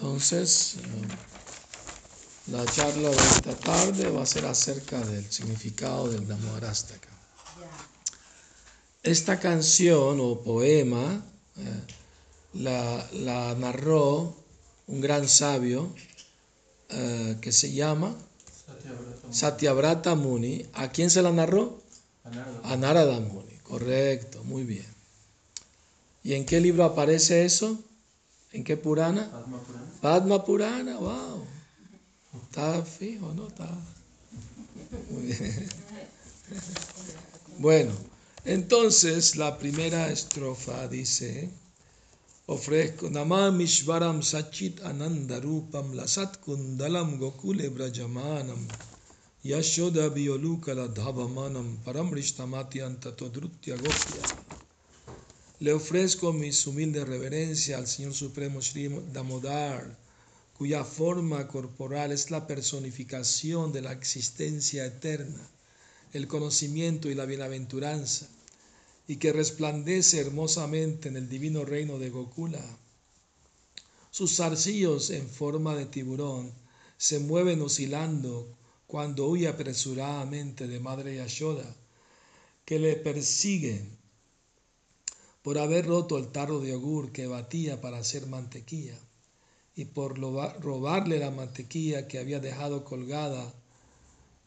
Entonces, eh, la charla de esta tarde va a ser acerca del significado del Damodarastaka. Esta canción o poema eh, la, narró un gran sabio eh, que se llama Satyavrata Muni. ¿A quién se la narró? A Narada Muni. Correcto, muy bien. ¿Y en qué libro aparece eso? ¿En qué Purana? Purana. Padma Purana, wow. Está fijo, ¿no? Está. Muy bien. Bueno, entonces la primera estrofa dice: Ofrezco Namam Mishvaram Sachit Anandarupam Lasat Kundalam Gokule Brajamanam Yashoda Biolukala Dhavamanam Paramrishtamati Antatodrutya Gopya. Le ofrezco mis humildes reverencias al Señor Supremo Sri Damodar, cuya forma corporal es la personificación de la existencia eterna, el conocimiento y la bienaventuranza, y que resplandece hermosamente en el divino reino de Gokula. Sus zarcillos en forma de tiburón se mueven oscilando cuando huye apresuradamente de Madre Yashoda, que le persiguen por haber roto el tarro de yogur que batía para hacer mantequilla y por robarle la mantequilla que había dejado colgada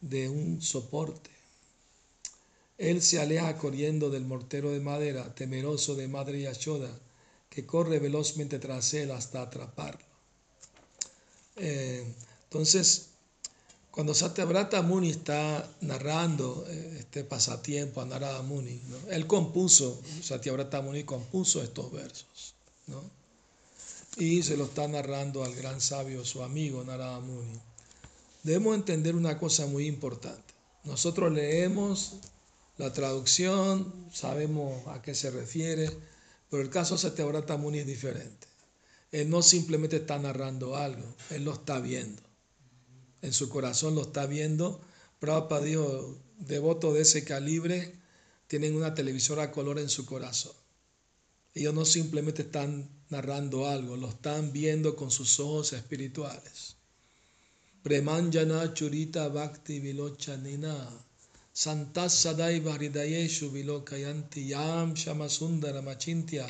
de un soporte. Él se aleja corriendo del mortero de madera, temeroso de Madre Yashoda, que corre velozmente tras él hasta atraparlo. Eh, entonces, cuando Satyavrata Muni está narrando eh, este pasatiempo a Narada Muni, él compuso, Satyavrata Muni compuso estos versos, ¿no? y se lo está narrando al gran sabio, su amigo Narada Muni. Debemos entender una cosa muy importante. Nosotros leemos la traducción, sabemos a qué se refiere, pero el caso de Satyavrata Muni es diferente. Él no simplemente está narrando algo, él lo está viendo en su corazón lo está viendo. Prabhupada dijo, devotos de ese calibre tienen una televisora color en su corazón. Ellos no simplemente están narrando algo, lo están viendo con sus ojos espirituales. Premanjana churita bhakti vilochanina santas sadaiva hridayeshu vilokayanti yam shamasundara machintya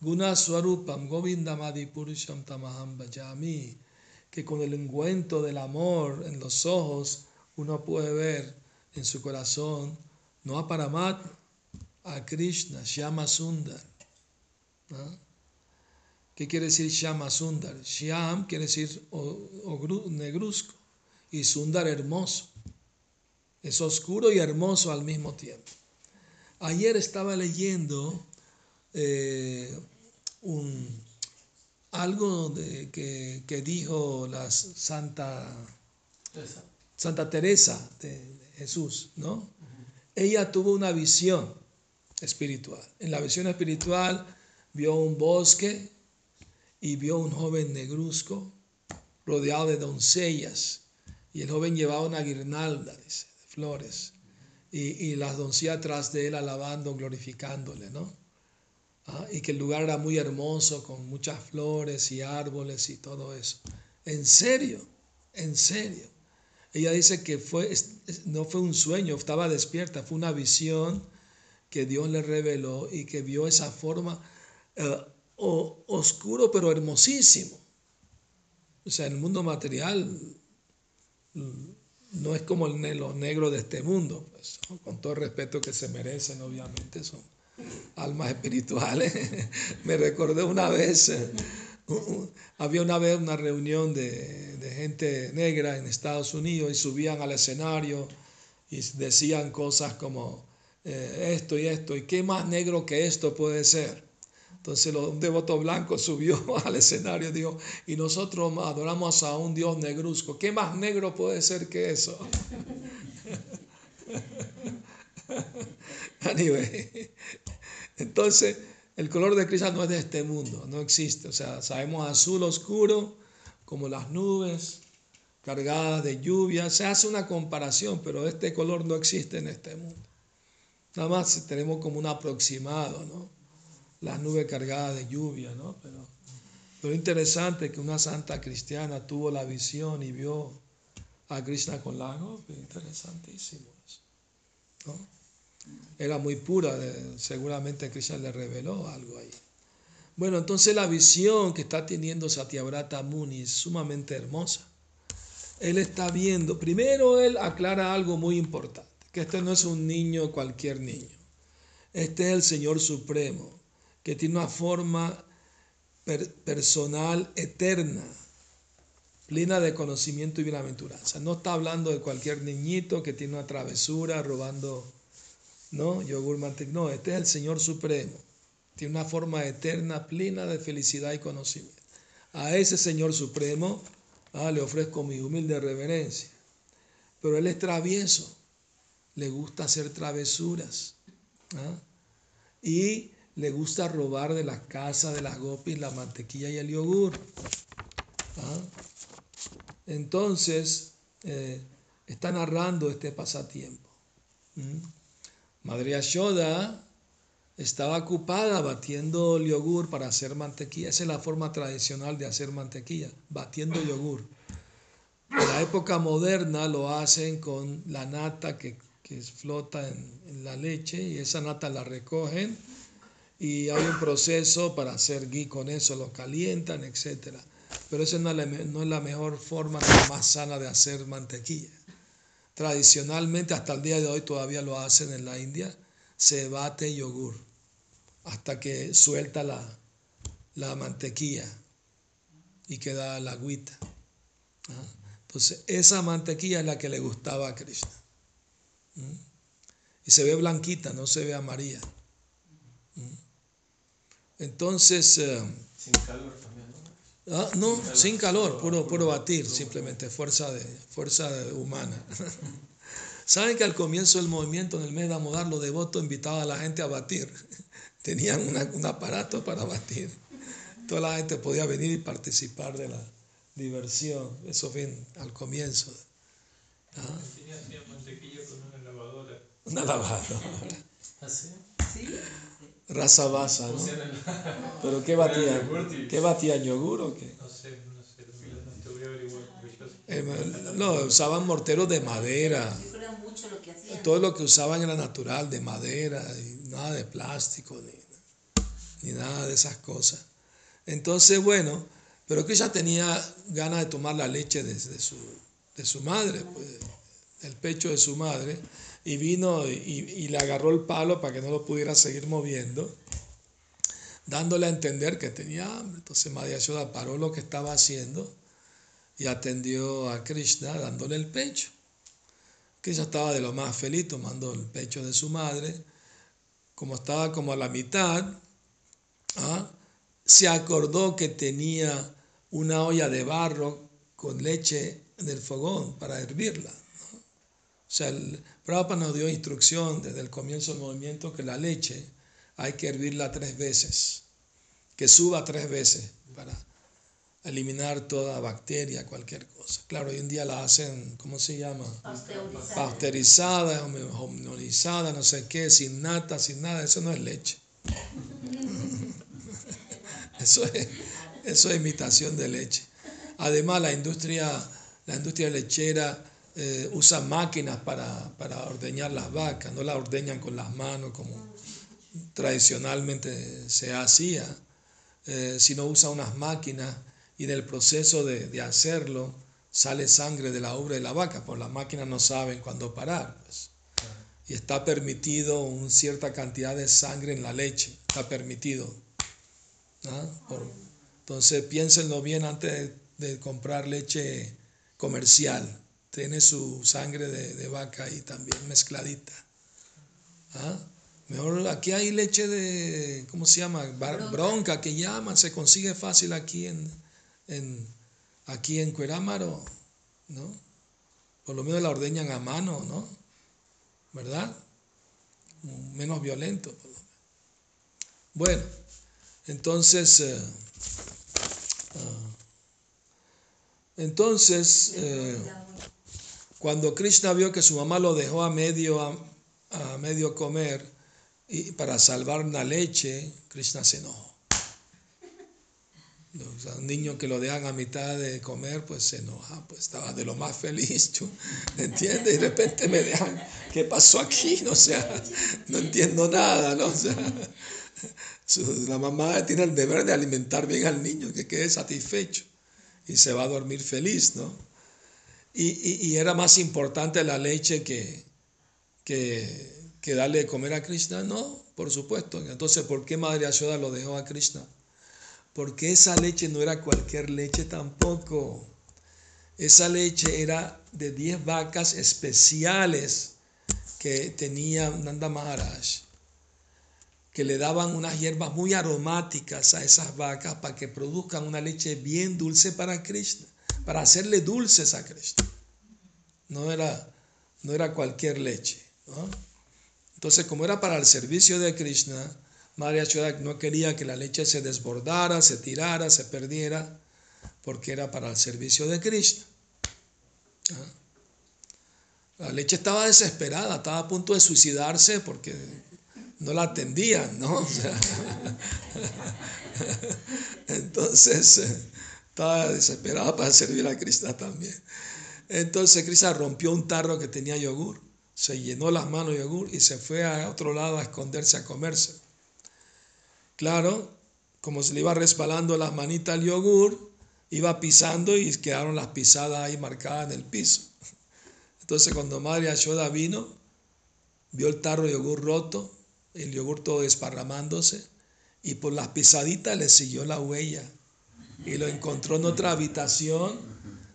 guna swarupam govindamadi purusham tamaham bhajami que con el encuentro del amor en los ojos uno puede ver en su corazón no a Paramat, a Krishna, Shyama Sundar. ¿Qué quiere decir Shyama Sundar? Shyam quiere decir negruzco y Sundar hermoso. Es oscuro y hermoso al mismo tiempo. Ayer estaba leyendo eh, un, algo de, que, dijo la Santa Teresa. Santa Teresa de Jesús, ¿no? Ella tuvo una visión espiritual. En la visión espiritual vio un bosque y vio un joven negruzco rodeado de doncellas. Y el joven llevaba una guirnalda de flores. Y, y las doncellas atrás de él alabando, glorificándole, ¿no? ¿Ah? y que el lugar era muy hermoso con muchas flores y árboles y todo eso. En serio, en serio. Ella dice que fue, no fue un sueño, estaba despierta, fue una visión que Dios le reveló y que vio esa forma eh, oscuro pero hermosísimo. O sea, el mundo material mm, no es como el, los negros de este mundo, pues, con todo el respeto que se merecen, obviamente, son almas espirituales. Me recordé una vez, había una vez una reunión de, gente negra en Estados Unidos y subían al escenario y decían cosas como eh, esto y esto, y qué más negro que esto puede ser. Entonces un devoto blanco subió al escenario y dijo, y nosotros adoramos a un Dios negruzco, ¿qué más negro puede ser que eso? anyway, entonces, el color de Krishna no es de este mundo, no existe. O sea, sabemos azul oscuro, como las nubes cargadas de lluvia. Se hace una comparación, pero este color no existe en este mundo. Nada más tenemos como un aproximado, ¿no? Las nubes cargadas de lluvia, ¿no? Pero, Pero interesante que una santa cristiana tuvo la visión y vio a Krishna con la gopi. Interesantísimo eso. ¿no? Era muy pura, seguramente Krishna le reveló algo ahí. Bueno, entonces la visión que está teniendo Satyavrata Muni es sumamente hermosa. Él está viendo, primero él aclara algo muy importante, que este no es un niño cualquier niño. Este es el Señor Supremo, que tiene una forma personal eterna, plena de conocimiento y bienaventuranza. No está hablando de cualquier niñito que tiene una travesura robando ¿no? Yogur mantequilla. No, este es el Señor Supremo. Tiene una forma eterna, plena de felicidad y conocimiento. A ese Señor Supremo ah, le ofrezco mi humilde reverencia. Pero Él es travieso, le gusta hacer travesuras. ¿ah? Y le gusta robar de la casa de las gopis la mantequilla y el yogur. ¿ah? Entonces, eh, está narrando este pasatiempo. Madre Yashoda estaba ocupada batiendo yogur para hacer mantequilla. Esa es la forma tradicional de hacer mantequilla, batiendo yogur. En la época moderna lo hacen con la nata que, flota en, la leche y esa nata la recogen y hay un proceso para hacer ghee con eso, lo calientan, etc. Pero esa no es la mejor forma, la más sana de hacer mantequilla. Tradicionalmente, hasta el día de hoy todavía lo hacen en la India, se bate yogur hasta que suelta la, la mantequilla y queda la agüita. ¿ah? Entonces, esa mantequilla es la que le gustaba a Krishna. Y se ve blanquita, no se ve amarilla. Entonces... Eh, sin calor. Ah, no, sin calor, puro, puro batir, simplemente fuerza, de, fuerza humana. Saben que al comienzo del movimiento, en el mes de Amodar, los devotos invitaban a la gente a batir. Tenían un aparato para batir. Toda la gente podía venir y participar de la diversión. Eso fue al comienzo. ¿Ah? mantequilla con una lavadora. Una lavadora. ¿Así? ¿Ah, sí raza basa, ¿no? Pero ¿qué batían? ¿Qué batían? ¿Yogur o qué? No sé, no sé, no te voy a averiguar. Eh, no, usaban morteros de madera. Todo lo que usaban era natural, de madera, y nada de plástico, ni, ni nada de esas cosas. Entonces, bueno, pero que ella tenía ganas de tomar la leche de, de, su, de su madre, pues, del pecho de su madre y vino y, le agarró el palo para que no lo pudiera seguir moviendo, dándole a entender que tenía hambre. Entonces Madhya Yashoda paró lo que estaba haciendo y atendió a Krishna dándole el pecho. Krishna estaba de lo más feliz tomando el pecho de su madre. Como estaba como a la mitad, ¿ah? se acordó que tenía una olla de barro con leche en el fogón para hervirla. O sea, el Prabhupada nos dio instrucción desde el comienzo del movimiento que la leche hay que hervirla tres veces, que suba tres veces para eliminar toda bacteria, cualquier cosa. Claro, hoy en día la hacen, ¿cómo se llama? Pasteurizada, Pasteurizada homogenizada, no sé qué, sin nata, sin nada, eso no es leche. Eso es, eso es imitación de leche. Además, la industria, la industria lechera eh, usan máquinas para, ordeñar las vacas, no las ordeñan con las manos como tradicionalmente se hacía, eh, sino usa unas máquinas y en el proceso de, hacerlo sale sangre de la ubre de la vaca, porque las máquinas no saben cuándo parar. Pues. Y está permitido una cierta cantidad de sangre en la leche, está permitido. entonces piénsenlo bien antes de comprar leche comercial tiene su sangre de, vaca ahí también mezcladita. ¿Ah? Mejor aquí hay leche de, ¿cómo se llama? Bronca, que llaman, se consigue fácil aquí en, en aquí en Cuerámaro, ¿no? Por lo menos la ordeñan a mano, ¿no? ¿Verdad? Menos violento, por lo menos. Bueno, entonces, eh, ah, entonces, eh, cuando Krishna vio que su mamá lo dejó a medio, a, medio comer y para salvar una leche, Krishna se enojó. Un niño que lo dejan a mitad de comer, pues se enoja, pues estaba de lo más feliz, ¿entiendes? Y de repente me dejan, ¿qué pasó aquí? O sea, no entiendo nada, ¿no? O la mamá tiene el deber de alimentar bien al niño, que quede satisfecho y se va a dormir feliz, ¿no? Y, y, era más importante la leche que, que, que, darle de comer a Krishna, no, por supuesto. Entonces, ¿por qué Madre Ashoda lo dejó a Krishna? Porque esa leche no era cualquier leche tampoco. Esa leche era de 10 vacas especiales que tenía Nanda Maharaj que le daban unas hierbas muy aromáticas a esas vacas para que produzcan una leche bien dulce para Krishna, para hacerle dulces a Krishna. No era, no era cualquier leche. Entonces, como era para el servicio de Krishna, Maria Chodak no quería que la leche se desbordara, se tirara, se perdiera, porque era para el servicio de Krishna. La leche estaba desesperada, estaba a punto de suicidarse porque no la atendían, ¿no? entonces estaba desesperada para servir a Krishna también. Entonces Krishna rompió un tarro que tenía yogur, se llenó las manos de yogur y se fue a otro lado a esconderse a comerse. Claro, como se le iba resbalando las manitas al yogur, iba pisando y quedaron las pisadas ahí marcadas en el piso. Entonces cuando Madre Ashoda vino, vio el tarro de yogur roto, el yogur todo desparramándose y por las pisaditas le siguió la huella y lo encontró en otra habitación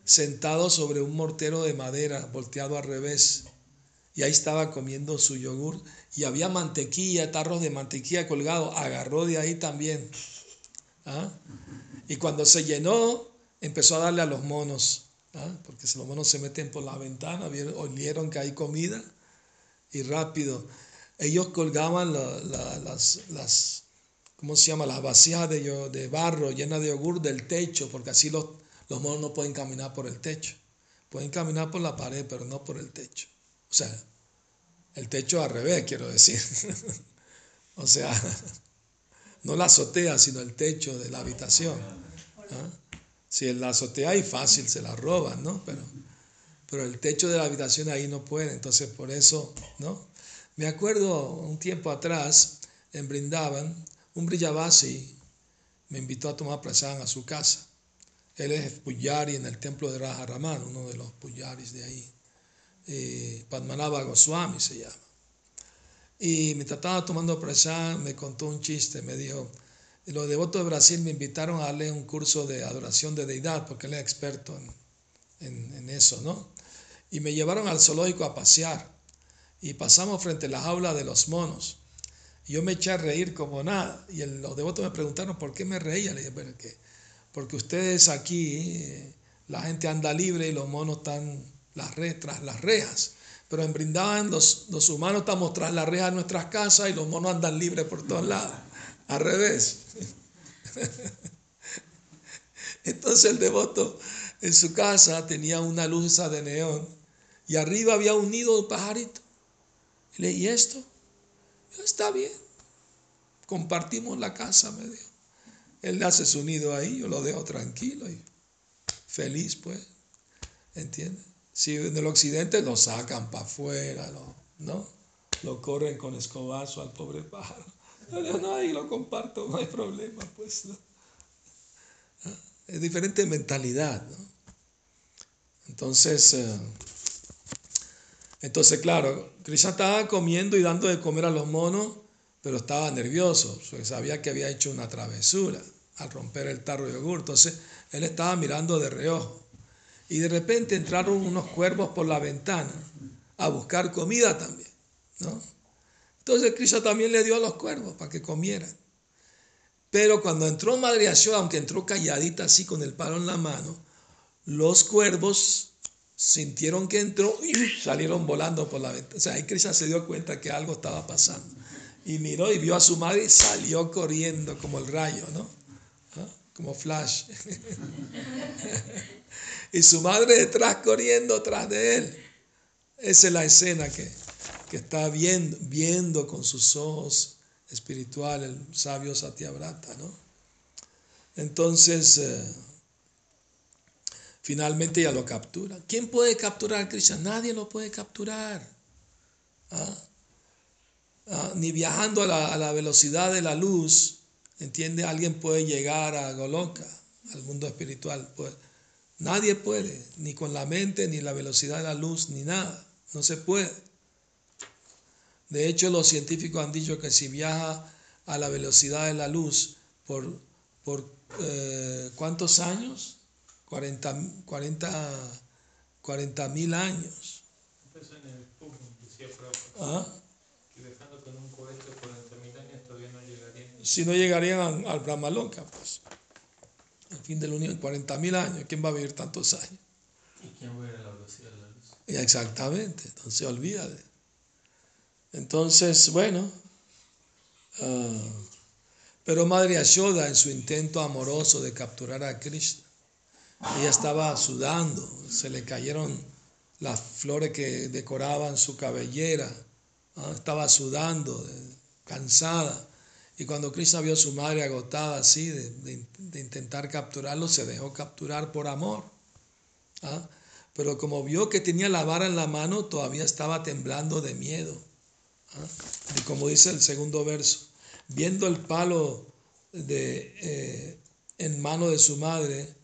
sentado sobre un mortero de madera volteado al revés y ahí estaba comiendo su yogur y había mantequilla, tarros de mantequilla colgados, agarró de ahí también. ¿ah? Y cuando se llenó, empezó a darle a los monos, ¿ah? porque si los monos se meten por la ventana, olieron que hay comida y rápido ellos colgaban las, las, ¿cómo se llama? Las vasijas de, de barro llenas de yogur del techo, porque así los, los monos no pueden caminar por el techo. Pueden caminar por la pared, pero no por el techo. O sea, el techo al revés, quiero decir. o sea, no la azotea, sino el techo de la habitación. ¿ah? Si la azotea hay fácil, se la roban, ¿no? Pero, pero el techo de la habitación ahí no puede, entonces por eso, ¿no? Me acuerdo un tiempo atrás, en Brindavan, un Brillabasi me invitó a tomar prasad a su casa. Él es Puyari en el templo de Raja Raman, uno de los Puyaris de ahí. Eh, Padmanabha Goswami se llama. Y mientras estaba tomando prasad, me contó un chiste. Me dijo: Los devotos de Brasil me invitaron a darle un curso de adoración de deidad, porque él es experto en, en eso, ¿no? Y me llevaron al zoológico a pasear y pasamos frente a la jaula de los monos. Yo me eché a reír como nada. Y los devotos me preguntaron por qué me reía. Le dije, bueno, que porque ustedes aquí, la gente anda libre y los monos están las tras las rejas. Pero en Brindavan los, los humanos estamos tras las rejas de nuestras casas y los monos andan libres por todos lados. Al revés. Entonces el devoto en su casa tenía una luz de neón y arriba había un nido de pajarito. ¿y esto? Está bien. Compartimos la casa, me dijo. Él hace su nido ahí, yo lo dejo tranquilo y feliz, pues. ¿Entiendes? Si en el occidente lo sacan para afuera, ¿no? Lo corren con escobazo al pobre pájaro. Yo no, ahí lo comparto, no hay problema, pues. Ah, es diferente mentalidad, ¿no? Entonces, eh, entonces, claro, Krishna estaba comiendo y dando de comer a los monos, pero estaba nervioso, porque sabía que había hecho una travesura al romper el tarro de yogur. Entonces, él estaba mirando de reojo. Y de repente entraron unos cuervos por la ventana a buscar comida también. ¿no? Entonces, Krishna también le dio a los cuervos para que comieran. Pero cuando entró Madre aunque entró calladita así con el palo en la mano, los cuervos sintieron que entró y salieron volando por la ventana. O sea, ahí Krishna se dio cuenta que algo estaba pasando. Y miró y vio a su madre y salió corriendo como el rayo, ¿no? ¿Ah? Como flash. y su madre detrás corriendo tras de él. Esa es la escena que, que está viendo, viendo con sus ojos espirituales el sabio Satyavrata, ¿no? Entonces, eh, finalmente ya lo captura. ¿Quién puede capturar a Krishna? Nadie lo puede capturar. ¿Ah? Ah, ni viajando a la, a la, velocidad de la luz, ¿entiende? Alguien puede llegar a Goloka, al mundo espiritual. Pues, nadie puede, ni con la mente, ni la velocidad de la luz, ni nada. No se puede. De hecho, los científicos han dicho que si viaja a la velocidad de la luz por, por eh, ¿cuántos años? 40 mil 40, años. ¿Ah? con un cohete 40 mil años todavía no llegarían. Si no llegarían al Brahmaloka, pues. Al fin del unión, 40 mil años. ¿Quién va a vivir tantos años? ¿Y quién va a ir a la velocidad de la luz? Exactamente, entonces olvídate. Entonces, bueno, uh, pero Madre Ashoda en su intento amoroso de capturar a Krishna, ella estaba sudando, se le cayeron las flores que decoraban su cabellera, estaba sudando, cansada. Y cuando Krishna vio a su madre agotada así de, de, intentar capturarlo, se dejó capturar por amor. ¿ah? Pero como vio que tenía la vara en la mano, todavía estaba temblando de miedo. ¿ah? Y como dice el segundo verso, viendo el palo de, eh, en mano de su madre,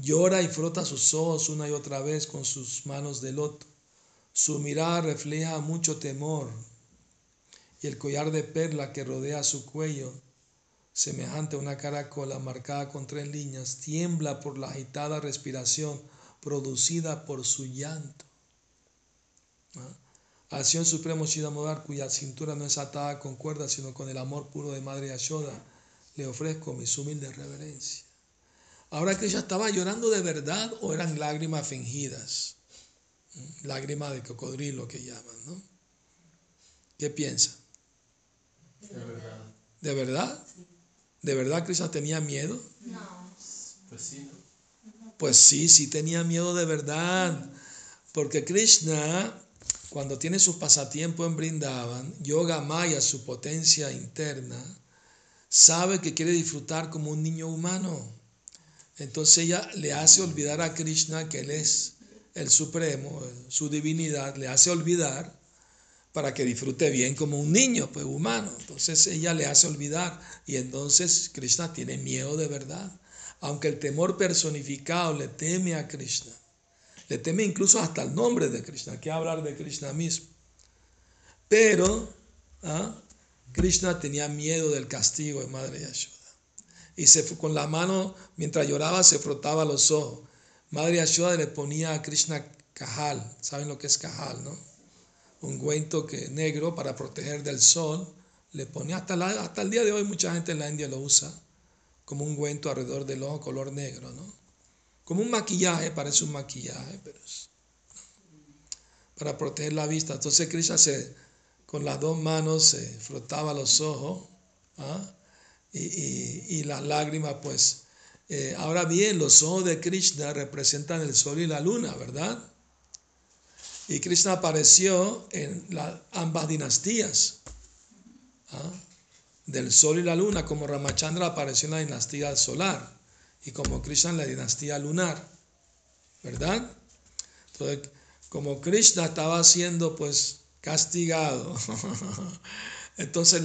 llora y frota sus ojos una y otra vez con sus manos de loto. Su mirada refleja mucho temor y el collar de perla que rodea su cuello, semejante a una caracola marcada con tres líneas, tiembla por la agitada respiración producida por su llanto. ¿Ah? Al Señor Supremo Shidamodar, cuya cintura no es atada con cuerdas, sino con el amor puro de Madre Yashoda, le ofrezco mis humildes reverencias. Ahora que ella estaba llorando de verdad o eran lágrimas fingidas, lágrimas de cocodrilo que llaman, ¿no? ¿Qué piensa? De verdad. ¿De verdad? ¿De verdad Krishna tenía miedo? No. Pues sí, ¿no? Pues sí, sí tenía miedo de verdad. Porque Krishna cuando tiene sus pasatiempos en Brindavan, Yoga Maya, su potencia interna, sabe que quiere disfrutar como un niño humano. Entonces ella le hace olvidar a Krishna que Él es el Supremo, su divinidad, le hace olvidar para que disfrute bien como un niño, pues humano. Entonces ella le hace olvidar y entonces Krishna tiene miedo de verdad. Aunque el temor personificado le teme a Krishna, le teme incluso hasta el nombre de Krishna, que hablar de Krishna mismo. Pero ¿ah? Krishna tenía miedo del castigo de Madre Yashoda. Y se, con la mano, mientras lloraba, se frotaba los ojos. Madre Yashoda le ponía a Krishna cajal. ¿Saben lo que es cajal, no? Un guento que, negro para proteger del sol. Le ponía hasta, hasta el día de hoy, mucha gente en la India lo usa como un guento alrededor del ojo color negro, ¿no? Como un maquillaje, parece un maquillaje, pero para proteger la vista. Entonces Krishna se, con las dos manos se frotaba los ojos ¿ah? Y, las lágrimas, pues. Eh, ahora bien, los ojos de Krishna representan el sol y la luna, ¿verdad? Y Krishna apareció en ambas dinastías, ¿ah? del sol y la luna, como Ramachandra apareció en la dinastía solar y como Krishna en la dinastía lunar, ¿verdad? Entonces, como Krishna estaba siendo pues castigado, entonces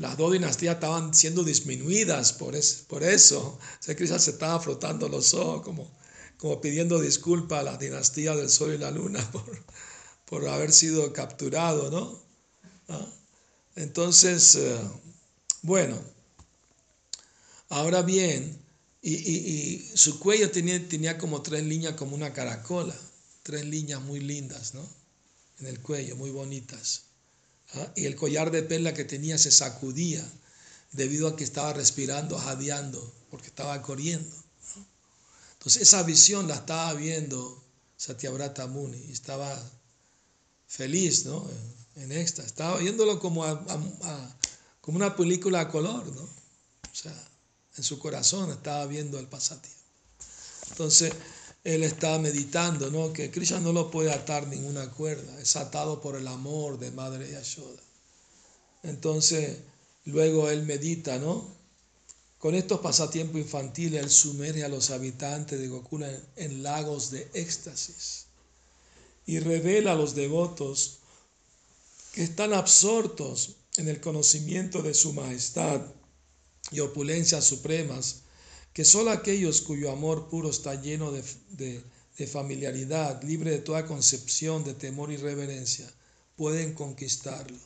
las dos dinastías estaban siendo disminuidas por, por eso. O Krishna se estaba frotando los ojos como, como pidiendo disculpas a la dinastía del Sol y la Luna por, por haber sido capturado, ¿no? ¿Ah? Entonces, eh, bueno, ahora bien, y, su cuello tenía, tenía como tres líneas, como una caracola, tres líneas muy lindas, ¿no? En el cuello, muy bonitas. ¿Ah? Y el collar de perla que tenía se sacudía debido a que estaba respirando, jadeando, porque estaba corriendo. Entonces esa visión la estaba viendo Satyavrata Muni y estaba feliz, ¿no? En éxtasis. Estaba viéndolo como, como una película a color, ¿no? O sea, en su corazón estaba viendo el pasatiempo. Entonces, él estaba meditando, ¿no? Que Krishna no lo puede atar ninguna cuerda, es atado por el amor de Madre Yashoda. Entonces, luego él medita, ¿no? Con estos pasatiempos infantiles, él sumerge a los habitantes de Gokula en lagos de éxtasis y revela a los devotos que están absortos en el conocimiento de su majestad y opulencias supremas, que solo aquellos cuyo amor puro está lleno de, de- familiaridad, libre de toda concepción de temor y reverencia, pueden conquistarlo.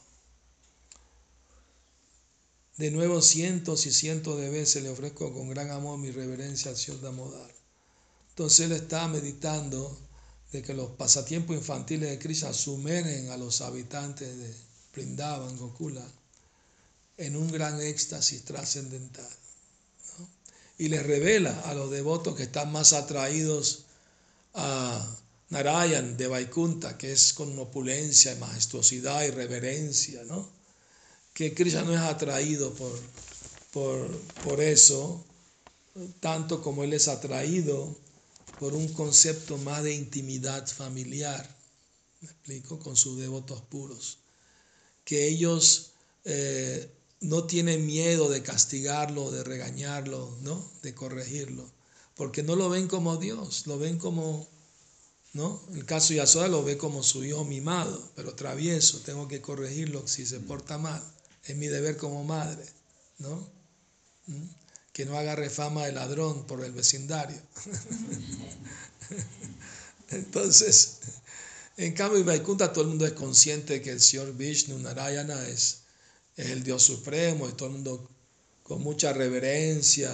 De nuevo cientos y cientos de veces le ofrezco con gran amor mi reverencia al Señor Damodar. Entonces él está meditando de que los pasatiempos infantiles de Krishna sumergen a los habitantes de Vrindavan, Gokula, en un gran éxtasis trascendental. Y les revela a los devotos que están más atraídos a Narayan de Vaikunta, que es con opulencia y majestuosidad y reverencia, ¿no? que Krishna no es atraído por, por, por eso, tanto como él es atraído por un concepto más de intimidad familiar, me explico, con sus devotos puros, que ellos eh, no tienen miedo de castigarlo, de regañarlo, ¿no? de corregirlo, porque no lo ven como Dios, lo ven como, ¿no? El caso de Yasoda lo ve como su hijo mimado, pero travieso, tengo que corregirlo si se porta mal, es mi deber como madre, ¿no? ¿Mm? Que no agarre fama de ladrón por el vecindario. Entonces, en cambio, en Vaikunta todo el mundo es consciente que el Señor Vishnu Narayana es, es el Dios supremo y todo el mundo con mucha reverencia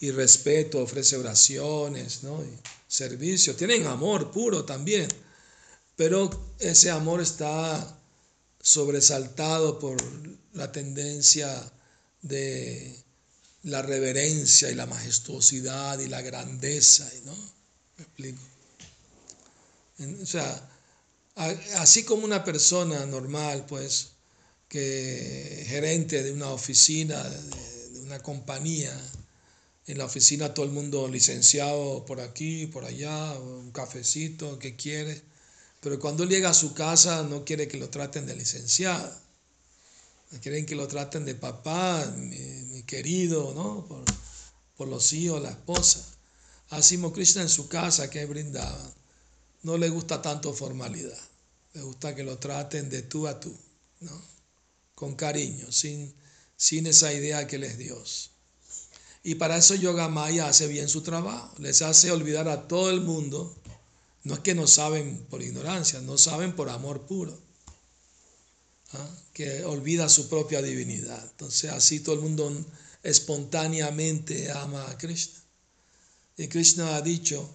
y respeto ofrece oraciones, ¿no? Y servicio. Tienen amor puro también, pero ese amor está sobresaltado por la tendencia de la reverencia y la majestuosidad y la grandeza, ¿no? ¿Me explico? O sea, así como una persona normal, pues, que gerente de una oficina, de, una compañía, en la oficina todo el mundo licenciado por aquí, por allá, un cafecito, que quiere, pero cuando llega a su casa no quiere que lo traten de licenciado, quieren que lo traten de papá, mi, querido, ¿no? Por, por los hijos, la esposa. Así Krishna en su casa que brindaba, no le gusta tanto formalidad, le gusta que lo traten de tú a tú, ¿no? Con cariño, sin, sin esa idea que él es Dios. Y para eso Yoga Maya hace bien su trabajo, les hace olvidar a todo el mundo, no es que no saben por ignorancia, no saben por amor puro, ¿ah? que olvida su propia divinidad. Entonces así todo el mundo espontáneamente ama a Krishna. Y Krishna ha dicho,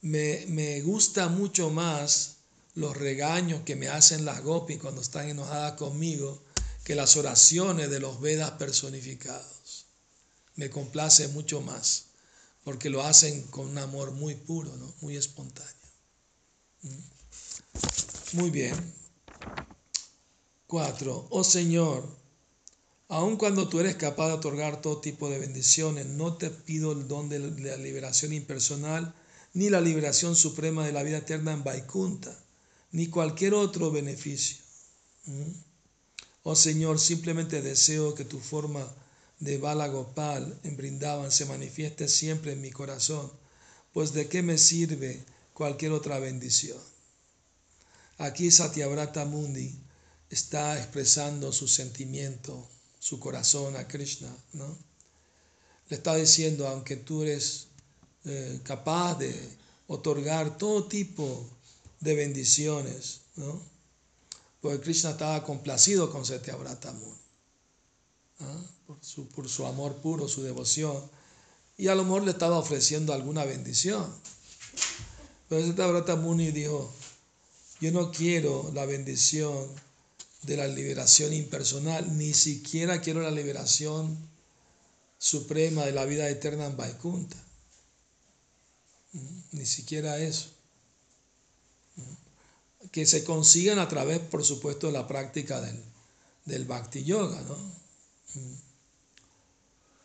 me, me gusta mucho más los regaños que me hacen las gopis cuando están enojadas conmigo que las oraciones de los Vedas personificados. Me complace mucho más, porque lo hacen con un amor muy puro, ¿no? muy espontáneo. ¿Mm? Muy bien. Cuatro. Oh Señor, aun cuando tú eres capaz de otorgar todo tipo de bendiciones, no te pido el don de la liberación impersonal, ni la liberación suprema de la vida eterna en Vaikunta, ni cualquier otro beneficio. ¿Mm? Oh Señor, simplemente deseo que tu forma de Bala Gopal en Brindavan se manifieste siempre en mi corazón, pues de qué me sirve cualquier otra bendición. Aquí Satyavrata Mundi está expresando su sentimiento, su corazón a Krishna, ¿no? Le está diciendo, aunque tú eres eh, capaz de otorgar todo tipo de bendiciones, ¿no? Porque Krishna estaba complacido con Satyavrata Muni, ¿ah? por, su, por su amor puro, su devoción, y a lo mejor le estaba ofreciendo alguna bendición. Pero Satyavrata Muni dijo, yo no quiero la bendición de la liberación impersonal, ni siquiera quiero la liberación suprema de la vida eterna en Vaikunta. Ni siquiera eso. Que se consigan a través, por supuesto, de la práctica del, del Bhakti Yoga, ¿no?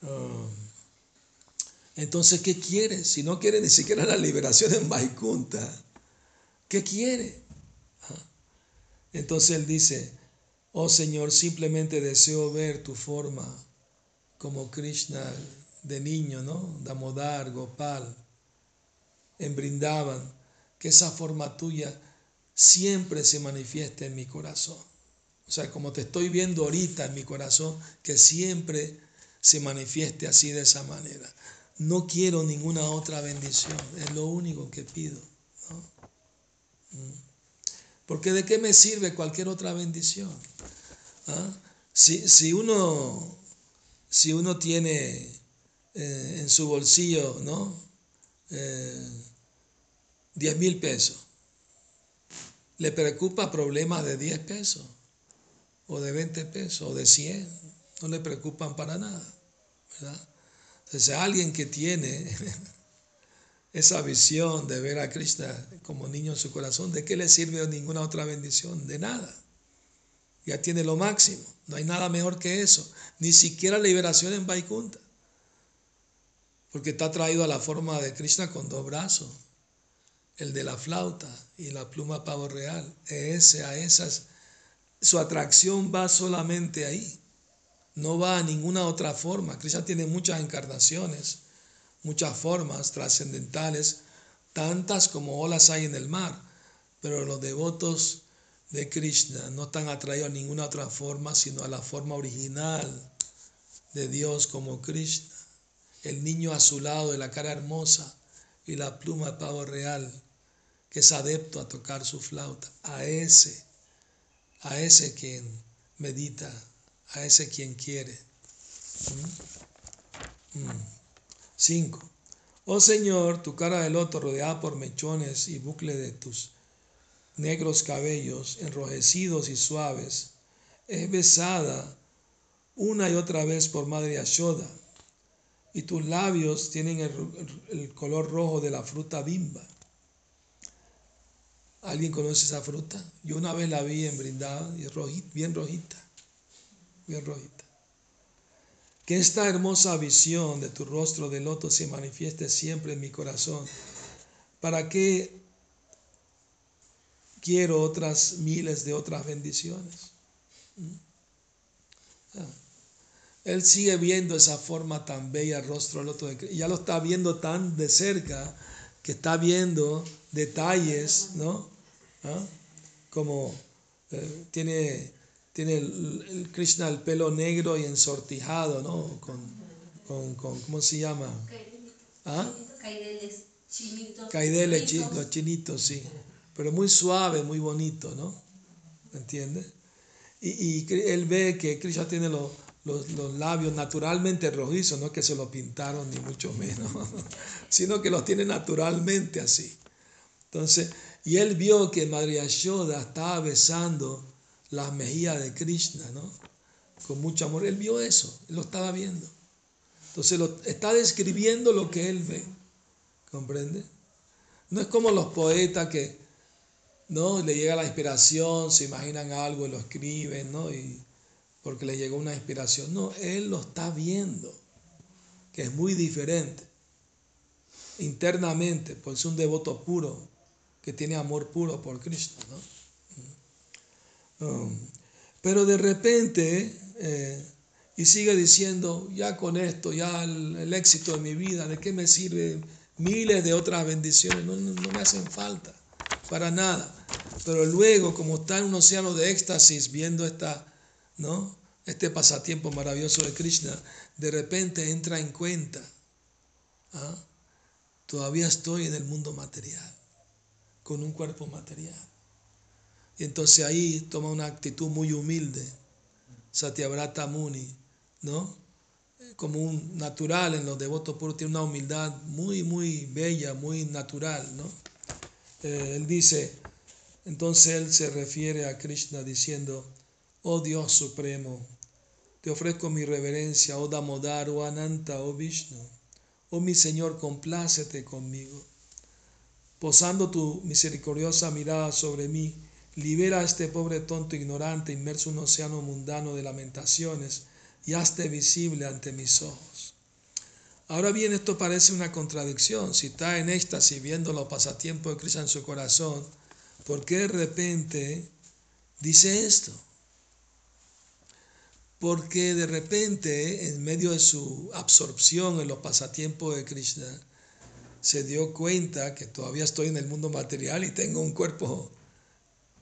Um, entonces, ¿qué quiere? Si no quiere ni siquiera la liberación en Vaikunta, ¿qué quiere? Entonces él dice, oh Señor, simplemente deseo ver tu forma como Krishna de niño, ¿no? Damodar, Gopal, en Brindavan, que esa forma tuya siempre se manifieste en mi corazón. O sea, como te estoy viendo ahorita en mi corazón, que siempre se manifieste así de esa manera. No quiero ninguna otra bendición, es lo único que pido. Mm. Porque de qué me sirve cualquier otra bendición? ¿Ah? Si, uno, si uno tiene eh, en su bolsillo, ¿no? Eh, 10 mil pesos, le preocupa problemas de 10 pesos, o de 20 pesos, o de 100, no le preocupan para nada, ¿verdad? Entonces, alguien que tiene esa visión de ver a Krishna como niño en su corazón, ¿de qué le sirve ninguna otra bendición? De nada. Ya tiene lo máximo. No hay nada mejor que eso. Ni siquiera liberación en Vaikunta. Porque está traído a la forma de Krishna con dos brazos. El de la flauta y la pluma pavo real. Ese, a esas. Su atracción va solamente ahí. No va a ninguna otra forma. Krishna tiene muchas encarnaciones, muchas formas trascendentales, tantas como olas hay en el mar. Pero los devotos de Krishna no están atraídos a ninguna otra forma, sino a la forma original de Dios como Krishna. El niño azulado de la cara hermosa y la pluma pavo real, que es adepto a tocar su flauta. A ese, a ese quien medita, a ese quien quiere. ¿Mm? Mm. Cinco. Oh Señor, tu cara de loto rodeada por mechones y bucle de tus negros cabellos, enrojecidos y suaves, es besada una y otra vez por Madre Yashoda, y tus labios tienen el, color rojo de la fruta bimba. ¿Alguien conoce esa fruta? Yo una vez la vi en Brindada y es bien rojita, bien rojita. Que esta hermosa visión de tu rostro de loto se manifieste siempre en mi corazón, para que quiero otras miles de otras bendiciones. ¿Mm? Ah. Él sigue viendo esa forma tan bella, el rostro del y ya lo está viendo tan de cerca que está viendo detalles, ¿no? ¿Ah? Como eh, tiene, tiene el, Krishna el pelo negro y ensortijado, ¿no? Con, con, con ¿cómo se llama? ¿Ah? Caideles chinitos. Caideles, los chinitos, sí pero muy suave, muy bonito, ¿no? ¿Me entiendes? Y, él ve que Krishna tiene los, labios naturalmente rojizos, no que se lo pintaron ni mucho menos, sino que los tiene naturalmente así. Entonces, y él vio que Yashoda estaba besando las mejillas de Krishna, ¿no? Con mucho amor. Él vio eso, lo estaba viendo. Entonces, lo, está describiendo lo que él ve. ¿Comprende? No es como los poetas que ¿no? Le llega la inspiración, se imaginan algo y lo escriben, ¿no? Y porque le llegó una inspiración. No, él lo está viendo, que es muy diferente. Internamente, pues es un devoto puro, que tiene amor puro por Cristo, ¿no? Um, pero de repente, eh, y sigue diciendo, ya con esto, ya el, éxito de mi vida, ¿de qué me sirve? Miles de otras bendiciones, no me hacen falta para nada. Pero luego, como está en un océano de éxtasis viendo esta, ¿no? este pasatiempo maravilloso de Krishna, de repente entra en cuenta, ¿ah? todavía estoy en el mundo material, con un cuerpo material. Y entonces ahí toma una actitud muy humilde, Satyavrata Muni, ¿no? Como un natural en los devotos puros, tiene una humildad muy, muy bella, muy natural, ¿no? Eh, él dice, entonces él se refiere a Krishna diciendo, oh Dios supremo, te ofrezco mi reverencia, oh Damodar, oh Ananta, oh Vishnu, oh mi Señor, complácete conmigo. Posando tu misericordiosa mirada sobre mí, libera a este pobre tonto ignorante inmerso en un océano mundano de lamentaciones y hazte visible ante mis ojos. Ahora bien, esto parece una contradicción. Si está en éxtasis viendo los pasatiempos de Cristo en su corazón, ¿por qué de repente dice esto? porque de repente, en medio de su absorción en los pasatiempos de Krishna, se dio cuenta que todavía estoy en el mundo material y tengo un cuerpo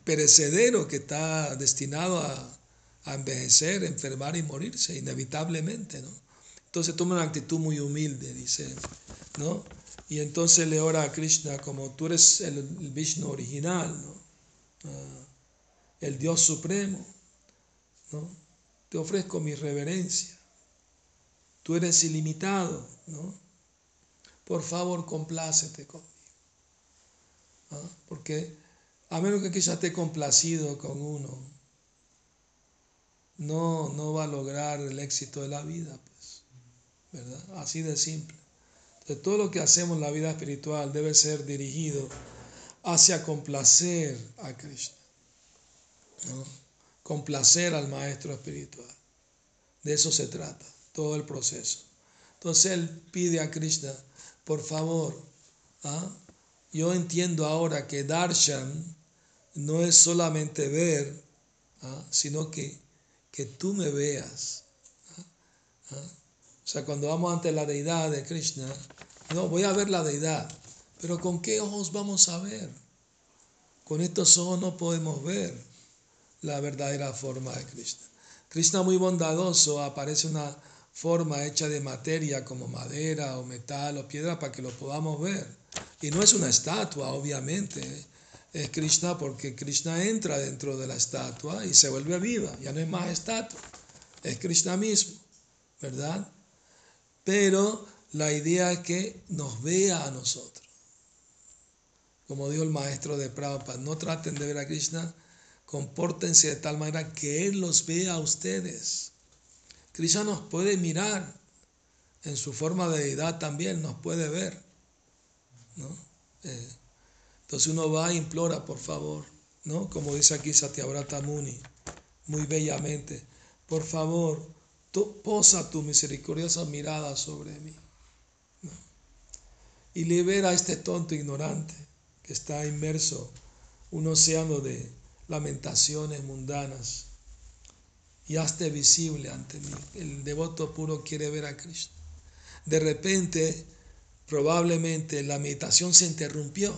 perecedero que está destinado a, envejecer, enfermar y morirse inevitablemente, ¿no? Entonces toma una actitud muy humilde, dice, ¿no? Y entonces le ora a Krishna como tú eres el, Vishnu original, ¿no? Ah, el Dios supremo, ¿no? Te ofrezco mi reverencia. Tú eres ilimitado, ¿no? Por favor, complácete conmigo. ¿ah? Porque a menos que quizás esté complacido con uno, no, no va a lograr el éxito de la vida, pues, ¿verdad? Así de simple. Entonces, todo lo que hacemos en la vida espiritual debe ser dirigido hacia complacer a Krishna, complacer al maestro espiritual. De eso se trata, todo el proceso. Entonces él pide a Krishna, por favor, ¿ah? yo entiendo ahora que darshan no es solamente ver, ¿ah? sino que, que tú me veas. ¿ah? ¿Ah? O sea, cuando vamos ante la deidad de Krishna, no, voy a ver la deidad, pero ¿con qué ojos vamos a ver? Con estos ojos no podemos ver la verdadera forma de Krishna. Krishna muy bondadoso, aparece una forma hecha de materia como madera o metal o piedra para que lo podamos ver. Y no es una estatua, obviamente. ¿eh? Es Krishna porque Krishna entra dentro de la estatua y se vuelve viva. Ya no es más estatua. Es Krishna mismo, ¿verdad? Pero la idea es que nos vea a nosotros. Como dijo el maestro de Prabhupada, no traten de ver a Krishna, compórtense de tal manera que Él los vea a ustedes. Krishna nos puede mirar en su forma de deidad también, nos puede ver. ¿no? Eh, entonces uno va e implora, por favor, ¿no? como dice aquí Satyavrata Muni, muy bellamente, por favor, posa tu misericordiosa mirada sobre mí y libera a este tonto ignorante que está inmerso un océano de lamentaciones mundanas y hazte visible ante mí. El devoto puro quiere ver a Krishna. De repente, probablemente la meditación se interrumpió.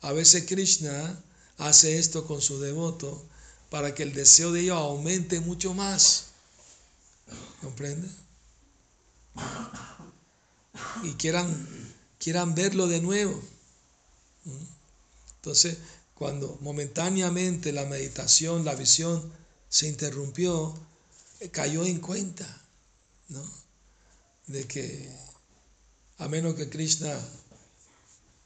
A veces Krishna hace esto con su devoto para que el deseo de ellos aumente mucho más. ¿Comprende? y quieran, quieran verlo de nuevo. Entonces, cuando momentáneamente la meditación, la visión se interrumpió, cayó en cuenta, ¿no? De que a menos que Krishna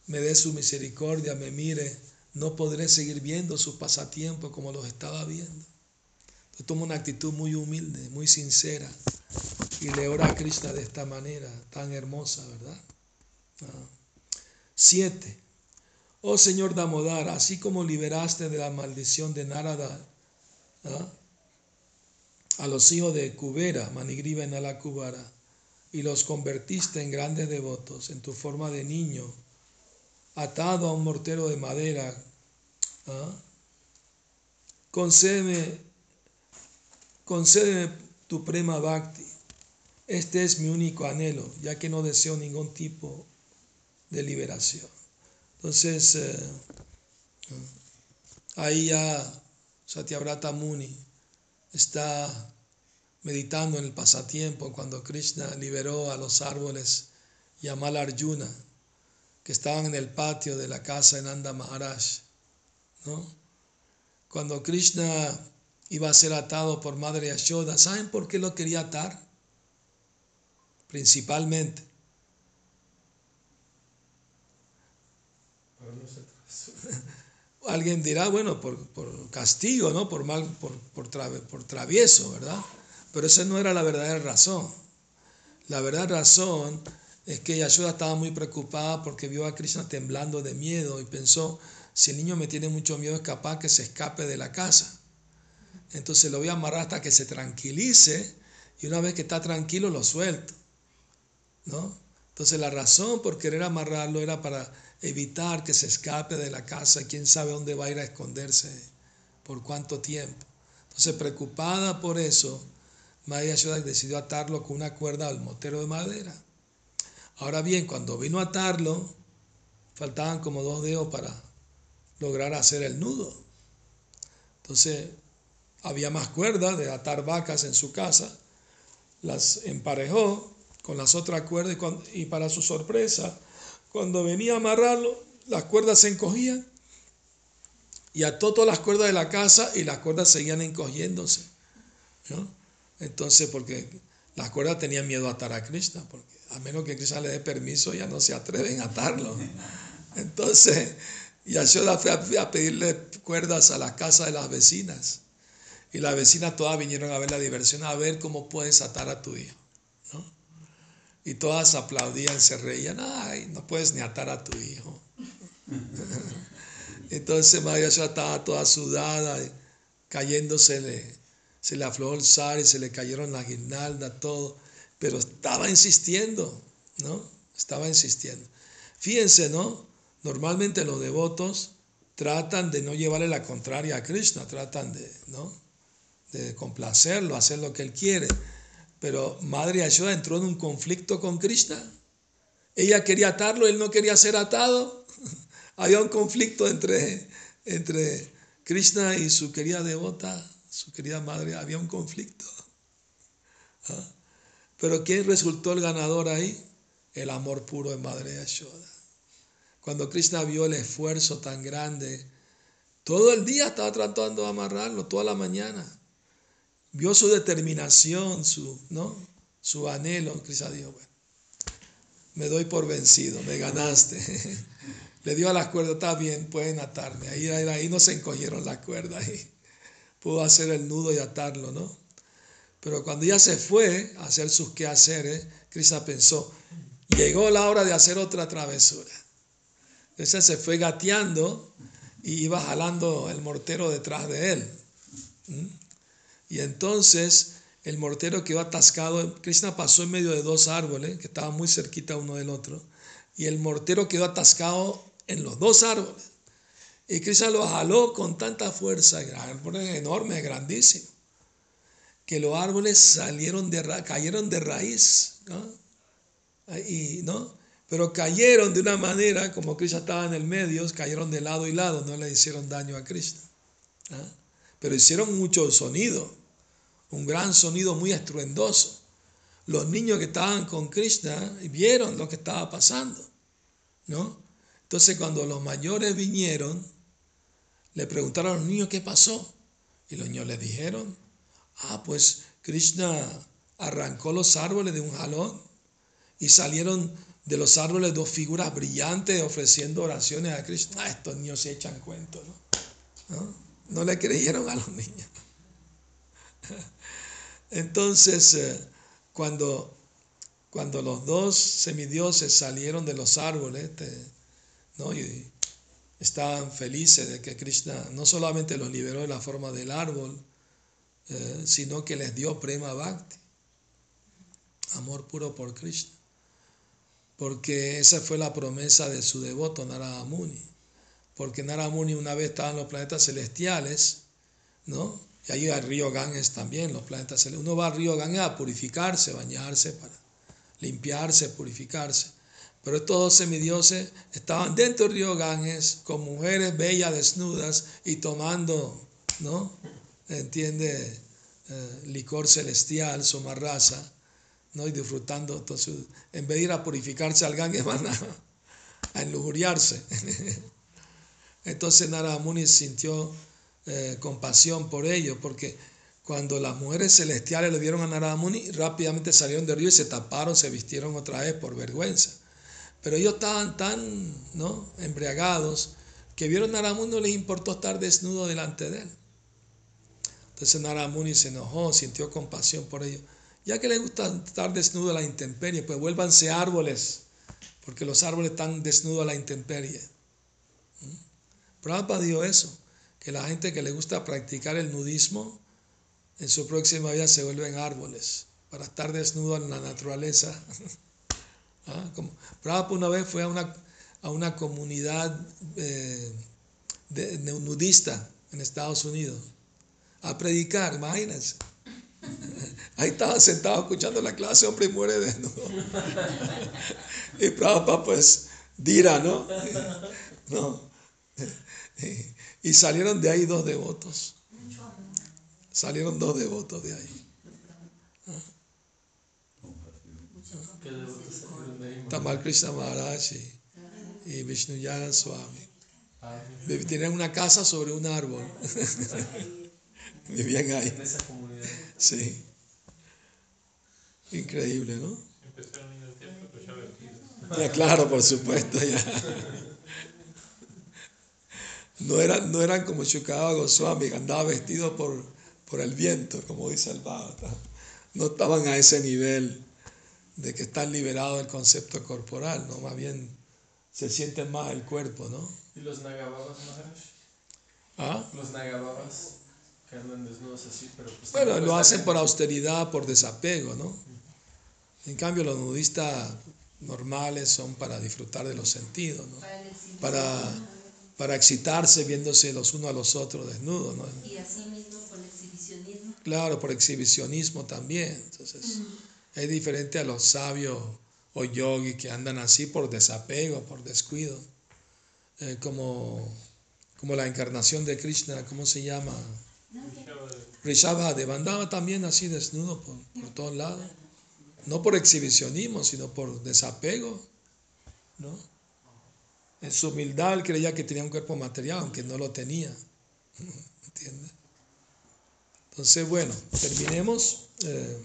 me dé su misericordia, me mire, no podré seguir viendo su pasatiempo como los estaba viendo. Entonces toma una actitud muy humilde, muy sincera y le ora a Krishna de esta manera tan hermosa, ¿verdad? Ah. Siete. Oh Señor Damodar, así como liberaste de la maldición de Narada ¿ah? a los hijos de Kubera, Manigriva en Alakubara, y los convertiste en grandes devotos en tu forma de niño, atado a un mortero de madera, ¿ah? concédeme, concédeme tu prema bhakti este es mi único anhelo, ya que no deseo ningún tipo de liberación. Entonces, eh, ahí ya Satyavrata Muni está meditando en el pasatiempo cuando Krishna liberó a los árboles Yamal Arjuna que estaban en el patio de la casa de Nanda Maharaj. ¿no? Cuando Krishna iba a ser atado por Madre Yashoda, ¿saben por qué lo quería atar? principalmente. Alguien dirá, bueno, por, castigo, ¿no? Por mal, por, por, por travieso, ¿verdad? Pero esa no era la verdadera razón. La verdadera razón es que Yashoda estaba muy preocupada porque vio a Krishna temblando de miedo y pensó, si el niño me tiene mucho miedo es capaz que se escape de la casa. Entonces lo voy a amarrar hasta que se tranquilice y una vez que está tranquilo lo suelto. ¿no? Entonces la razón por querer amarrarlo era para evitar que se escape de la casa, quién sabe dónde va a ir a esconderse, por cuánto tiempo. Entonces, preocupada por eso, María Yashoda decidió atarlo con una cuerda al motero de madera. Ahora bien, cuando vino a atarlo, faltaban como dos dedos para lograr hacer el nudo. Entonces, había más cuerdas de atar vacas en su casa, las emparejó con las otras cuerdas y, para su sorpresa, cuando venía a amarrarlo, las cuerdas se encogían y ató todas las cuerdas de la casa y las cuerdas seguían encogiéndose. Entonces, porque las cuerdas tenían miedo a atar a Krishna, porque a menos que Krishna le dé permiso, ya no se atreven a atarlo. Entonces, Yashoda fue a pedirle cuerdas a la casa de las vecinas. Y las vecinas todas vinieron a ver la diversión, a ver cómo puedes atar a tu hijo. Y todas aplaudían, se reían, ay, no puedes ni atar a tu hijo. Entonces María ya estaba toda sudada, cayéndosele, se le aflojó el sal y se le cayeron las guirnaldas, todo. Pero estaba insistiendo, ¿no? Estaba insistiendo. Fíjense, ¿no? Normalmente los devotos tratan de no llevarle la contraria a Krishna, tratan de, ¿no? de complacerlo, hacer lo que él quiere. Pero Madre Yashoda entró en un conflicto con Krishna. Ella quería atarlo, él no quería ser atado. Había un conflicto entre, entre Krishna y su querida devota, su querida madre. Había un conflicto. ¿Ah? Pero ¿quién resultó el ganador ahí? El amor puro de Madre Yashoda. Cuando Krishna vio el esfuerzo tan grande, todo el día estaba tratando de amarrarlo, toda la mañana vio su determinación, su, ¿no? su anhelo, Cristo dijo, bueno, me doy por vencido, me ganaste. Le dio a las cuerdas, está bien, pueden atarme. Ahí, ahí, no se encogieron las cuerdas, ahí pudo hacer el nudo y atarlo, ¿no? Pero cuando ya se fue a hacer sus quehaceres, Cristo pensó, llegó la hora de hacer otra travesura. Entonces se fue gateando y iba jalando el mortero detrás de él. Y entonces el mortero quedó atascado. Krishna pasó en medio de dos árboles que estaban muy cerquita uno del otro. Y el mortero quedó atascado en los dos árboles. Y Krishna lo jaló con tanta fuerza, árboles enormes, grandísimos, que los árboles salieron de cayeron de raíz. Y, ¿no? Pero cayeron de una manera, como Krishna estaba en el medio, cayeron de lado y lado, no le hicieron daño a Krishna. Pero hicieron mucho sonido un gran sonido muy estruendoso. Los niños que estaban con Krishna vieron lo que estaba pasando, ¿no? Entonces cuando los mayores vinieron, le preguntaron a los niños qué pasó. Y los niños les dijeron, ah, pues Krishna arrancó los árboles de un jalón y salieron de los árboles dos figuras brillantes ofreciendo oraciones a Krishna. Ah, estos niños se echan cuentos, ¿no? ¿no? No le creyeron a los niños. Entonces, eh, cuando, cuando los dos semidioses salieron de los árboles, ¿no? y estaban felices de que Krishna no solamente los liberó de la forma del árbol, eh, sino que les dio prema bhakti, amor puro por Krishna. Porque esa fue la promesa de su devoto Narada Muni. Porque Narada Muni una vez estaba en los planetas celestiales, ¿no? Y ahí al río Ganges también, los planetas Uno va al río Ganges a purificarse, bañarse, para limpiarse, purificarse. Pero estos dos semidioses estaban dentro del río Ganges con mujeres bellas, desnudas y tomando, ¿no? ¿Entiende? Eh, licor celestial, somarraza, ¿no? Y disfrutando. Entonces, en vez de ir a purificarse al Ganges, van a, a enlujuriarse. Entonces Narada Muni sintió eh, compasión por ellos, porque cuando las mujeres celestiales le vieron a Narada Muni, rápidamente salieron del río y se taparon, se vistieron otra vez por vergüenza. Pero ellos estaban tan ¿no? embriagados que vieron a Narada Muni no les importó estar desnudo delante de él. Entonces Narada Muni se enojó, sintió compasión por ellos. Ya que les gusta estar desnudo a la intemperie, pues vuélvanse árboles, porque los árboles están desnudos a la intemperie. ¿Mm? Prabhupada dijo eso que la gente que le gusta practicar el nudismo, en su próxima vida se vuelven árboles para estar desnudo en la naturaleza. ¿Ah? Como, Prabhupada una vez fue a una, a una comunidad eh, de, nudista en Estados Unidos, a predicar, imagínense. Ahí estaba sentado escuchando la clase, hombre y muere desnudo. Y Prabhupada pues dirá, ¿no? No. Salieron de ahí dos devotos. Salieron dos devotos de ahí. Tamal Krishna Maharaj y, y Vishnu Yagan Swami. Tenían una casa sobre un árbol. Vivían ahí. en esa comunidad. Sí. Increíble, ¿no? Empezaron tiempo. Ya, claro, por supuesto, ya. No eran, no eran como Shukadeva Goswami, que andaba vestido por, por el viento, como dice el Bhagavatam. No estaban a ese nivel de que están liberados del concepto corporal, ¿no? Más bien se sienten más el cuerpo, ¿no? ¿Y los Nagababas, Maharaj? ¿Ah? Los Nagababas que andan desnudos así, pero pues. Bueno, lo hacen en- por austeridad, por desapego, ¿no? En cambio, los nudistas normales son para disfrutar de los sentidos, ¿no? Para. Para, excitarse viéndose los unos a los otros desnudos, ¿no? Y así mismo por exhibicionismo. Claro, por exhibicionismo también. Entonces, es diferente a los sabios o yogis que andan así por desapego, por descuido. Eh, como, como la encarnación de Krishna, ¿cómo se llama? Rishabhadeva andaba también así desnudo por, por todos lados. No por exhibicionismo, sino por desapego. ¿no? En su humildad creía que tenía un cuerpo material, aunque no lo tenía. ¿Entiendes? Entonces, bueno, terminemos. Eh,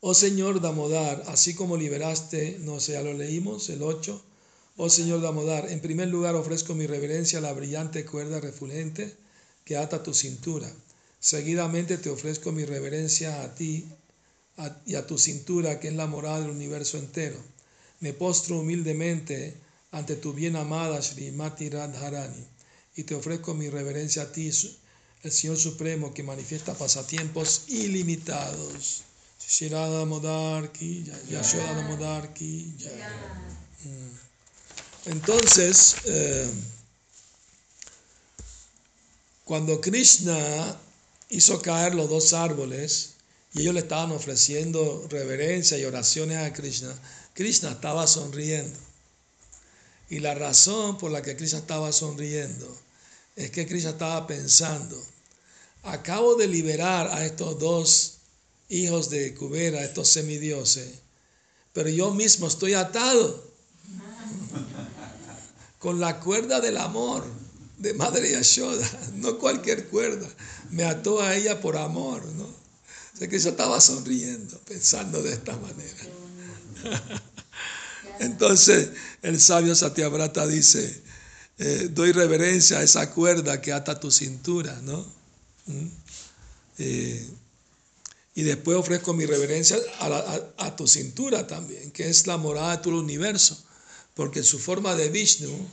oh Señor Damodar, así como liberaste, no sé, ya lo leímos, el 8. Oh Señor Damodar, en primer lugar ofrezco mi reverencia a la brillante cuerda refulgente que ata tu cintura. Seguidamente te ofrezco mi reverencia a ti y a tu cintura, que es la morada del universo entero. Me postro humildemente ante tu bien amada Srimati Radharani y te ofrezco mi reverencia a ti, el Señor Supremo, que manifiesta pasatiempos ilimitados. Shri Radha Damodar ki jai, Yashoda Damodar ki jai. Mm. Entonces, eh, cuando Krishna hizo caer los dos árboles y ellos le estaban ofreciendo reverencia y oraciones a Krishna, Krishna estaba sonriendo. Y la razón por la que Krishna estaba sonriendo es que Krishna estaba pensando, acabo de liberar a estos dos hijos de Kubera, estos semidioses, pero yo mismo estoy atado con la cuerda del amor de Madre Yashoda, no cualquier cuerda, me ató a ella por amor, ¿no? O que estaba sonriendo, pensando de esta manera. Entonces el sabio Satyavrata dice, eh, doy reverencia a esa cuerda que ata tu cintura, ¿no? ¿Mm? Eh, y después ofrezco mi reverencia a, tu cintura también, que es la morada de todo el universo, porque en su forma de Vishnu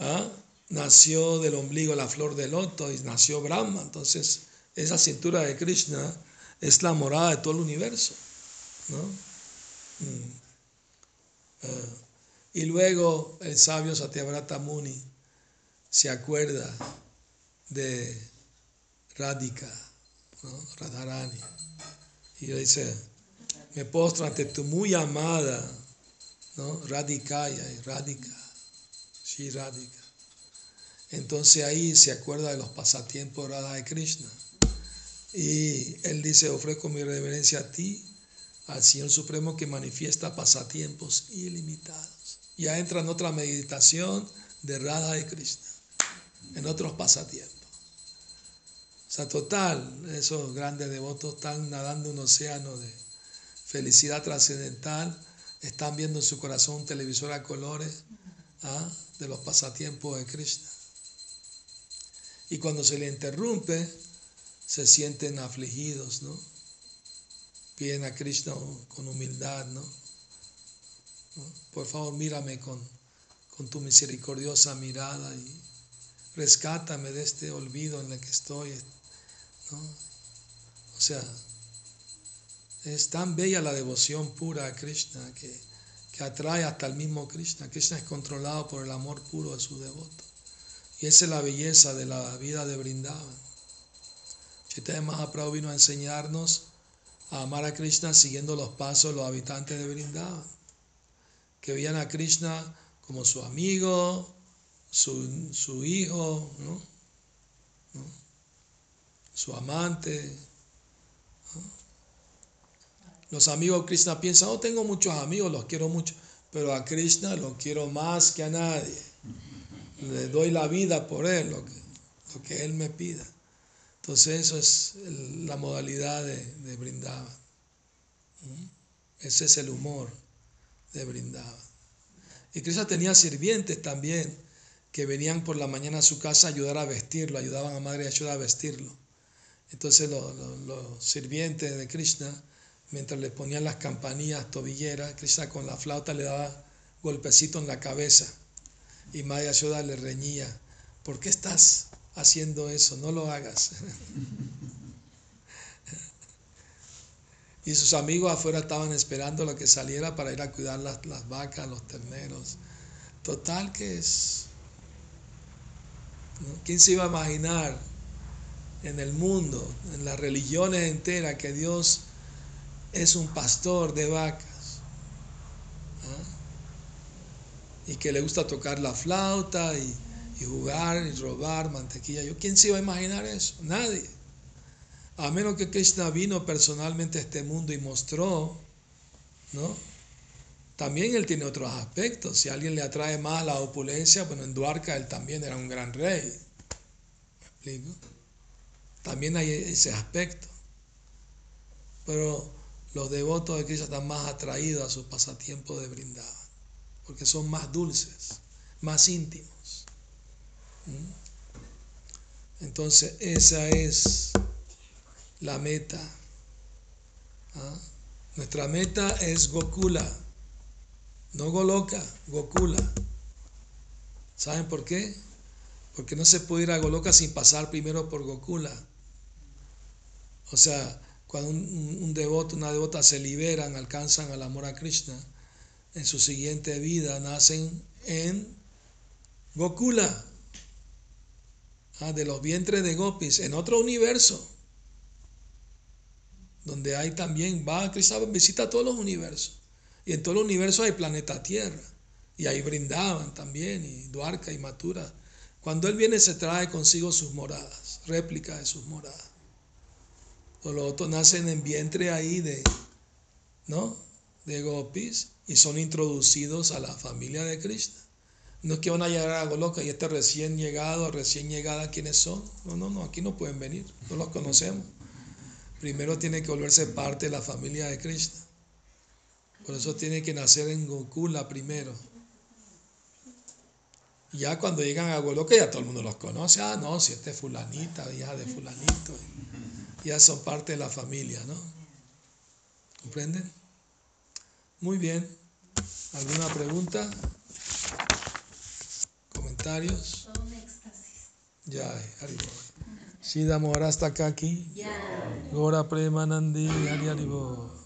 ¿ah? nació del ombligo la flor de loto y nació Brahma. Entonces, esa cintura de Krishna es la morada de todo el universo. ¿no? Mm. Ah, y luego el sabio Satyavrata Muni se acuerda de Radhika, ¿no? Radharani, y le dice, me postro ante tu muy amada, ¿no? Radhikaya Radhika, Shri Radhika. Entonces ahí se acuerda de los pasatiempos de Radha Krishna. Y él dice, ofrezco mi reverencia a ti, al Señor Supremo que manifiesta pasatiempos ilimitados. Ya entra en otra meditación de Radha y Krishna, en otros pasatiempos. O sea, total, esos grandes devotos están nadando un océano de felicidad trascendental, están viendo en su corazón un televisor a colores ¿ah? de los pasatiempos de Krishna. Y cuando se le interrumpe, se sienten afligidos, ¿no? Piden a Krishna con humildad, ¿no? Por favor, mírame con, con tu misericordiosa mirada y rescátame de este olvido en el que estoy, ¿no? O sea, es tan bella la devoción pura a Krishna que, que atrae hasta el mismo Krishna. Krishna es controlado por el amor puro de su devoto. Y esa es la belleza de la vida de Brindavan. Chaitanya Mahaprabhu vino a enseñarnos a amar a Krishna siguiendo los pasos de los habitantes de Vrindavan, que veían a Krishna como su amigo, su, su hijo, ¿no? su amante. Los amigos de Krishna piensan, oh, tengo muchos amigos, los quiero mucho, pero a Krishna lo quiero más que a nadie. Le doy la vida por él, lo lo que él me pida. Entonces eso es la modalidad de, de Brindavan. ¿Mm? Ese es el humor de Brindavan. Y Krishna tenía sirvientes también que venían por la mañana a su casa a ayudar a vestirlo, ayudaban a Madre Yashoda a vestirlo. Entonces lo- lo- los sirvientes de Krishna, mientras le ponían las campanillas tobilleras, Krishna con la flauta le daba golpecito en la cabeza y Madre Yashoda le reñía, ¿por qué estás haciendo eso? No lo hagas. Y sus amigos afuera estaban esperando lo que saliera para ir a cuidar las, las vacas, los terneros. Total que es... ¿Quién se iba a imaginar en el mundo, en las religiones enteras, que Dios es un pastor de vacas? ¿ah? Y que le gusta tocar la flauta y, y jugar y robar mantequilla. ¿Yo, ¿Quién se iba a imaginar eso? Nadie. A menos que Krishna vino personalmente a este mundo y mostró, ¿no? También él tiene otros aspectos. Si a alguien le atrae más la opulencia, bueno, en Dwarka él también era un gran rey. ¿Me explico? También hay ese aspecto. Pero los devotos de Krishna están más atraídos a sus pasatiempos de brindar, porque son más dulces, más íntimos. ¿Mm? Entonces, esa es la meta. ¿ah? Nuestra meta es Gokula, no Goloka, Gokula. ¿Saben por qué? Porque no se puede ir a Goloka sin pasar primero por Gokula. O sea, cuando un, un devoto, una devota se liberan, alcanzan el amor a Krishna, en su siguiente vida nacen en Gokula, ¿ah? de los vientres de Gopis, en otro universo donde hay también, va Krishna visita todos los universos. Y en todo el universo hay planeta Tierra. Y ahí brindaban también, y Duarca y Matura. Cuando Él viene se trae consigo sus moradas, réplica de sus moradas. Los otros nacen en vientre ahí de, ¿no? De Gopis y son introducidos a la familia de Krishna. No es que van a llegar a Goloka y este recién llegado, recién llegada, ¿quiénes son? No, no, no, aquí no pueden venir, no los conocemos primero tiene que volverse parte de la familia de Krishna. Por eso tiene que nacer en Gokula primero. Ya cuando llegan a Goloka ya todo el mundo los conoce. Ah, no, si este es fulanita, hija de fulanito. Ya son parte de la familia, ¿no? ¿Comprenden? Muy bien. ¿Alguna pregunta? ¿Comentarios? Ya, Haribo. Shida Mohara hasta acá aquí. Ya. Gora Premanandi Hari.